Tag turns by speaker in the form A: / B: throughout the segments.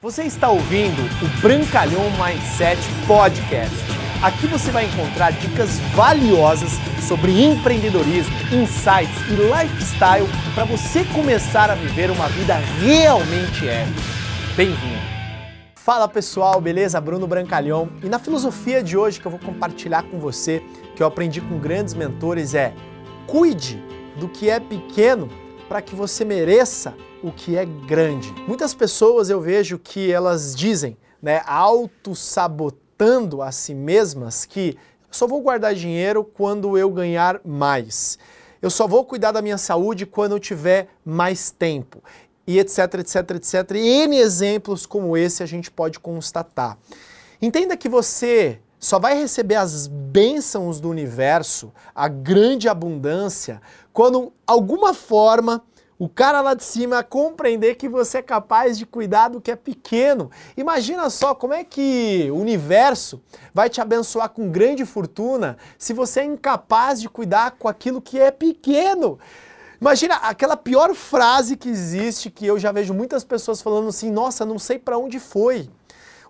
A: Você está ouvindo o Brancalhão Mindset Podcast. Aqui você vai encontrar dicas valiosas sobre empreendedorismo, insights e lifestyle para você começar a viver uma vida realmente épica. Bem-vindo! Fala pessoal, beleza? Bruno Brancalhão. E na filosofia de hoje que eu vou compartilhar com você, que eu aprendi com grandes mentores, é cuide do que é pequeno para que você mereça o que é grande. Muitas pessoas eu vejo que elas dizem, né, auto-sabotando a si mesmas que só vou guardar dinheiro quando eu ganhar mais. Eu só vou cuidar da minha saúde quando eu tiver mais tempo. E etc, etc, etc. E N exemplos como esse a gente pode constatar. Entenda que você só vai receber as bênçãos do universo, a grande abundância, quando alguma forma o cara lá de cima compreender que você é capaz de cuidar do que é pequeno. Imagina só como é que o universo vai te abençoar com grande fortuna se você é incapaz de cuidar com aquilo que é pequeno. Imagina aquela pior frase que existe que eu já vejo muitas pessoas falando assim: "Nossa, não sei para onde foi"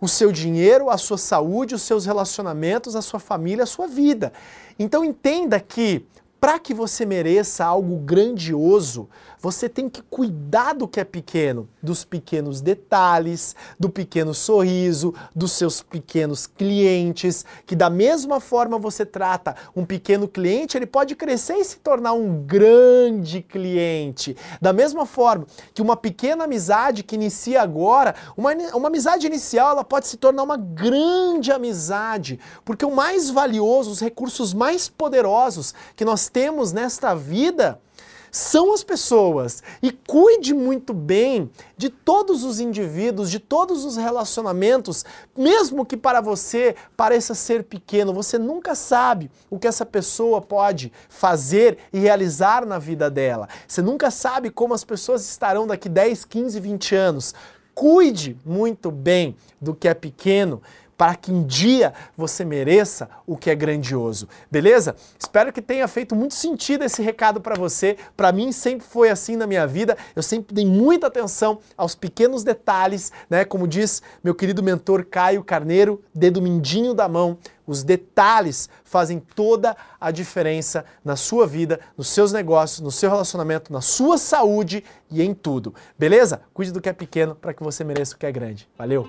A: o seu dinheiro, a sua saúde, os seus relacionamentos, a sua família, a sua vida. Então entenda que para que você mereça algo grandioso, você tem que cuidar do que é pequeno, dos pequenos detalhes, do pequeno sorriso, dos seus pequenos clientes, que da mesma forma você trata um pequeno cliente, ele pode crescer e se tornar um grande cliente. Da mesma forma que uma pequena amizade que inicia agora, uma, uma amizade inicial, ela pode se tornar uma grande amizade, porque o mais valioso, os recursos mais poderosos que nós temos nesta vida, são as pessoas. E cuide muito bem de todos os indivíduos, de todos os relacionamentos, mesmo que para você pareça ser pequeno, você nunca sabe o que essa pessoa pode fazer e realizar na vida dela. Você nunca sabe como as pessoas estarão daqui 10, 15, 20 anos. Cuide muito bem do que é pequeno para que um dia você mereça o que é grandioso. Beleza? Espero que tenha feito muito sentido esse recado para você. Para mim sempre foi assim na minha vida. Eu sempre dei muita atenção aos pequenos detalhes, né? Como diz meu querido mentor Caio Carneiro, dedo mindinho da mão. Os detalhes fazem toda a diferença na sua vida, nos seus negócios, no seu relacionamento, na sua saúde e em tudo. Beleza? Cuide do que é pequeno para que você mereça o que é grande. Valeu!